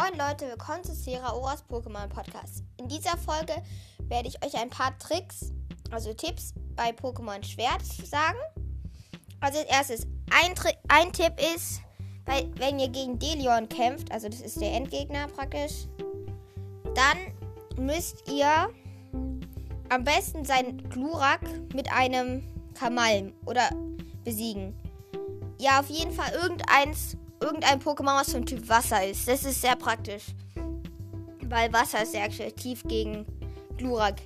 Moin Leute, willkommen zu Sierra Oras Pokémon Podcast. In dieser Folge werde ich euch ein paar Tricks, also Tipps bei Pokémon Schwert sagen. Also als erstes, ein, ein Tipp ist, bei, wenn ihr gegen Delion kämpft, also das ist der Endgegner praktisch, dann müsst ihr am besten seinen Glurak mit einem Kamalm oder besiegen. Ja, auf jeden Fall irgendeins irgendein Pokémon, was vom Typ Wasser ist. Das ist sehr praktisch. Weil Wasser ist sehr aktiv gegen Glurak.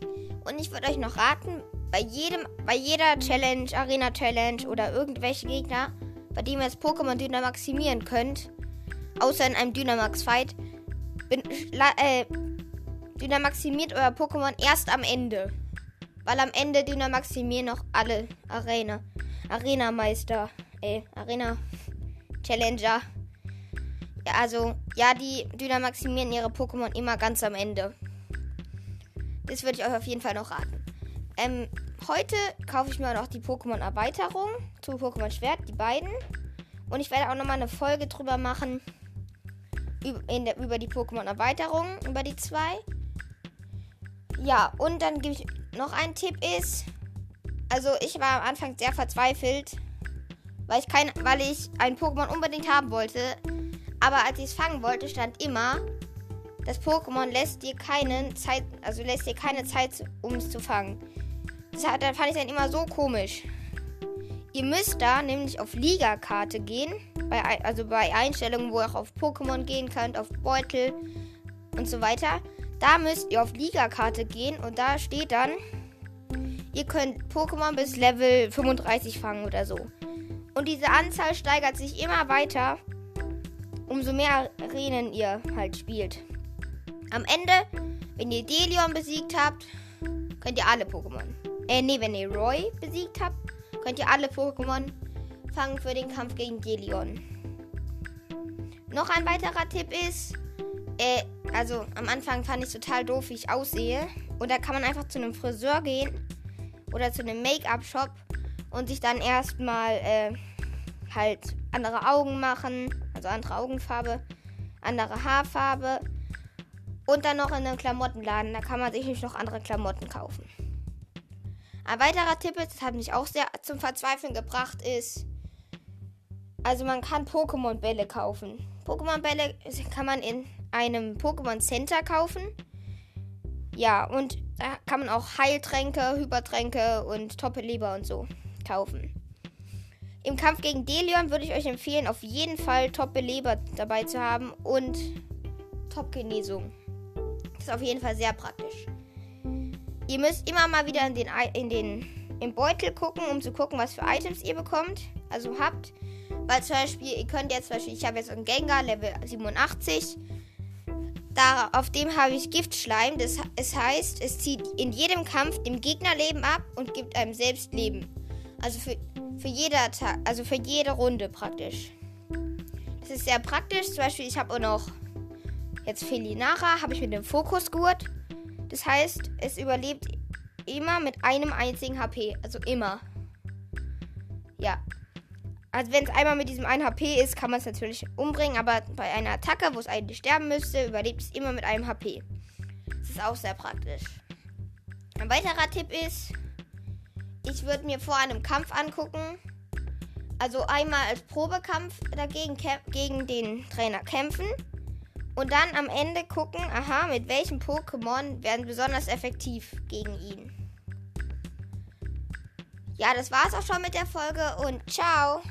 Und ich würde euch noch raten, bei jedem, bei jeder Challenge, Arena Challenge oder irgendwelche Gegner, bei dem ihr das Pokémon Dynamaximieren könnt, außer in einem Dynamax-Fight, äh, Dynamaximiert euer Pokémon erst am Ende. Weil am Ende Dynamaximieren noch alle Arena, Arena-Meister, äh, Arena Challenger. Ja, also, ja, die dynamaximieren ihre Pokémon immer ganz am Ende. Das würde ich euch auf jeden Fall noch raten. Ähm, heute kaufe ich mir noch die Pokémon-Erweiterung zu Pokémon Schwert, die beiden. Und ich werde auch nochmal eine Folge drüber machen. Der, über die Pokémon-Erweiterung, über die zwei. Ja, und dann gebe ich noch einen Tipp ist. Also ich war am Anfang sehr verzweifelt, weil ich kein, weil ich ein Pokémon unbedingt haben wollte. Aber als ich es fangen wollte, stand immer, das Pokémon lässt dir keine Zeit, also lässt dir keine Zeit, um es zu fangen. Das hat, dann fand ich dann immer so komisch. Ihr müsst da nämlich auf Liga-Karte gehen, bei, also bei Einstellungen, wo ihr auch auf Pokémon gehen könnt, auf Beutel und so weiter. Da müsst ihr auf Liga-Karte gehen und da steht dann, ihr könnt Pokémon bis Level 35 fangen oder so. Und diese Anzahl steigert sich immer weiter, umso mehr Arenen ihr halt spielt. Am Ende, wenn ihr Delion besiegt habt, könnt ihr alle Pokémon. Äh, nee, wenn ihr Roy besiegt habt, könnt ihr alle Pokémon fangen für den Kampf gegen Delion. Noch ein weiterer Tipp ist, äh, also am Anfang fand ich total doof, wie ich aussehe. Und da kann man einfach zu einem Friseur gehen oder zu einem Make-up-Shop und sich dann erstmal äh, halt andere Augen machen, also andere Augenfarbe, andere Haarfarbe und dann noch in einem Klamottenladen, da kann man sich noch andere Klamotten kaufen. Ein weiterer Tipp das hat mich auch sehr zum Verzweifeln gebracht, ist, also man kann Pokémon-Bälle kaufen. Pokémon-Bälle kann man in einem Pokémon Center kaufen. Ja, und da kann man auch Heiltränke, Hypertränke und Toppe-Leber und so kaufen. Im Kampf gegen Delion würde ich euch empfehlen, auf jeden Fall Top-Beleber dabei zu haben und Top-Genesung. Ist auf jeden Fall sehr praktisch. Ihr müsst immer mal wieder in den, in den im Beutel gucken, um zu gucken, was für Items ihr bekommt, also habt. Weil zum Beispiel, ihr könnt jetzt zum Beispiel, ich habe jetzt einen Gengar Level 87. Da, auf dem habe ich Giftschleim. Das, das heißt, es zieht in jedem Kampf dem Gegner Leben ab und gibt einem selbst Leben. Also für, für jeder Tag, also für jede Runde praktisch. Das ist sehr praktisch. Zum Beispiel, ich habe auch noch jetzt Felinara, habe ich mit dem Fokusgurt. Das heißt, es überlebt immer mit einem einzigen HP. Also immer. Ja. Also wenn es einmal mit diesem 1 HP ist, kann man es natürlich umbringen. Aber bei einer Attacke, wo es eigentlich sterben müsste, überlebt es immer mit einem HP. Das ist auch sehr praktisch. Ein weiterer Tipp ist, ich würde mir vor einem Kampf angucken. Also einmal als Probekampf dagegen gegen den Trainer kämpfen. Und dann am Ende gucken, aha, mit welchem Pokémon werden besonders effektiv gegen ihn. Ja, das war's auch schon mit der Folge und ciao.